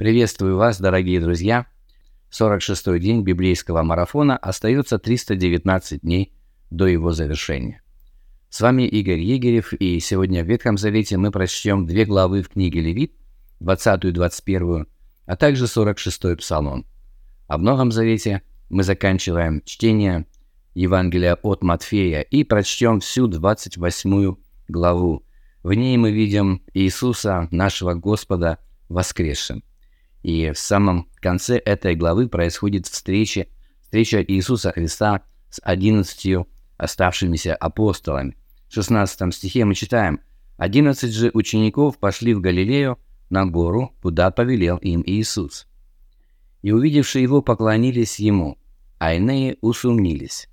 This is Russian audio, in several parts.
Приветствую вас, дорогие друзья. 46-й день библейского марафона остается 319 дней до его завершения. С вами Игорь Егерев, и сегодня в Ветхом Завете мы прочтем две главы в книге Левит, 20 и 21, а также 46-й Псалом. А в Новом Завете мы заканчиваем чтение Евангелия от Матфея и прочтем всю 28 главу. В ней мы видим Иисуса, нашего Господа, воскресшим. И в самом конце этой главы происходит встреча, встреча Иисуса Христа с одиннадцатью оставшимися апостолами. В 16 стихе мы читаем «Одиннадцать же учеников пошли в Галилею на гору, куда повелел им Иисус. И увидевшие его поклонились ему, а иные усумнились».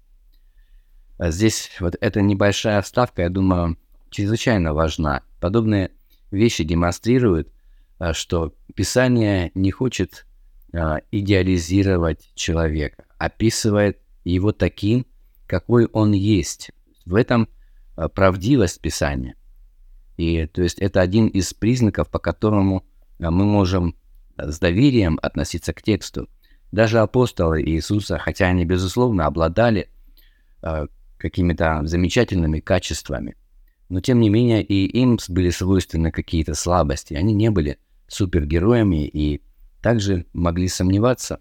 А здесь вот эта небольшая вставка, я думаю, чрезвычайно важна. Подобные вещи демонстрируют, что Писание не хочет а, идеализировать человека, описывает его таким, какой он есть. В этом а, правдивость Писания. И то есть это один из признаков, по которому мы можем с доверием относиться к тексту. Даже апостолы Иисуса, хотя они, безусловно, обладали какими-то замечательными качествами, но тем не менее и им были свойственны какие-то слабости. Они не были супергероями и также могли сомневаться.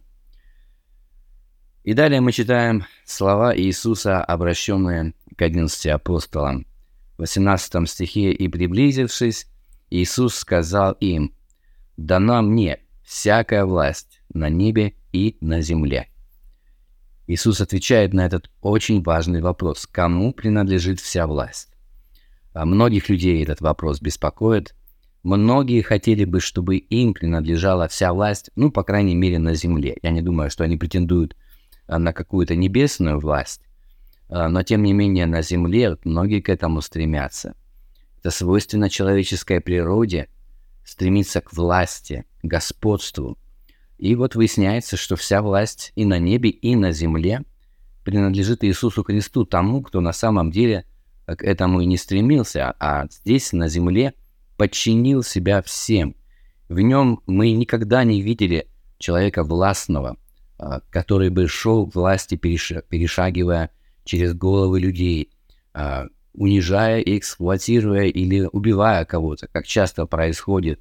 И далее мы читаем слова Иисуса, обращенные к 11 апостолам. В 18 стихе «И приблизившись, Иисус сказал им, «Дана мне всякая власть на небе и на земле». Иисус отвечает на этот очень важный вопрос, кому принадлежит вся власть. А многих людей этот вопрос беспокоит, Многие хотели бы, чтобы им принадлежала вся власть, ну, по крайней мере, на земле. Я не думаю, что они претендуют а, на какую-то небесную власть, а, но, тем не менее, на земле многие к этому стремятся. Это свойственно человеческой природе стремиться к власти, господству. И вот выясняется, что вся власть и на небе, и на земле принадлежит Иисусу Христу, тому, кто на самом деле к этому и не стремился, а здесь, на земле – подчинил себя всем. В нем мы никогда не видели человека властного, а, который бы шел к власти, перешагивая через головы людей, а, унижая, эксплуатируя или убивая кого-то, как часто происходит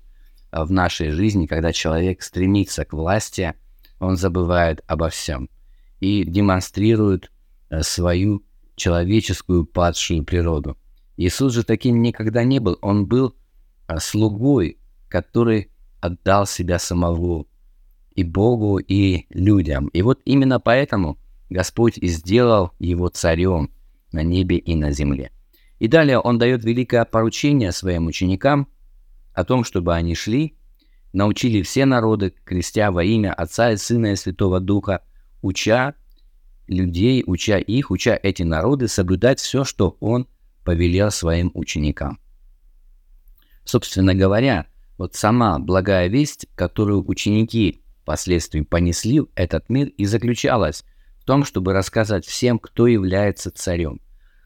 а, в нашей жизни, когда человек стремится к власти, он забывает обо всем и демонстрирует свою человеческую падшую природу. Иисус же таким никогда не был. Он был слугой, который отдал себя самого и Богу, и людям. И вот именно поэтому Господь и сделал его царем на небе и на земле. И далее он дает великое поручение своим ученикам о том, чтобы они шли, научили все народы, крестя во имя Отца и Сына и Святого Духа, уча людей, уча их, уча эти народы соблюдать все, что он повелел своим ученикам. Собственно говоря, вот сама благая весть, которую ученики впоследствии понесли в этот мир, и заключалась в том, чтобы рассказать всем, кто является царем,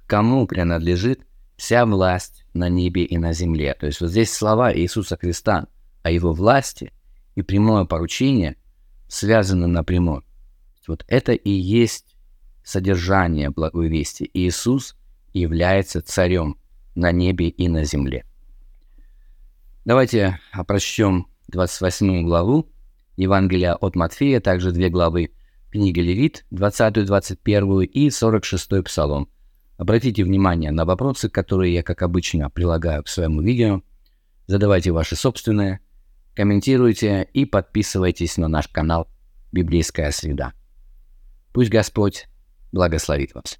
кому принадлежит вся власть на небе и на земле. То есть вот здесь слова Иисуса Христа о его власти и прямое поручение связаны напрямую. Вот это и есть содержание благой вести. Иисус является царем на небе и на земле. Давайте прочтем 28 главу Евангелия от Матфея, также две главы книги Левит, 20, 21 и 46 Псалом. Обратите внимание на вопросы, которые я, как обычно, прилагаю к своему видео. Задавайте ваши собственные, комментируйте и подписывайтесь на наш канал «Библейская среда». Пусть Господь благословит вас.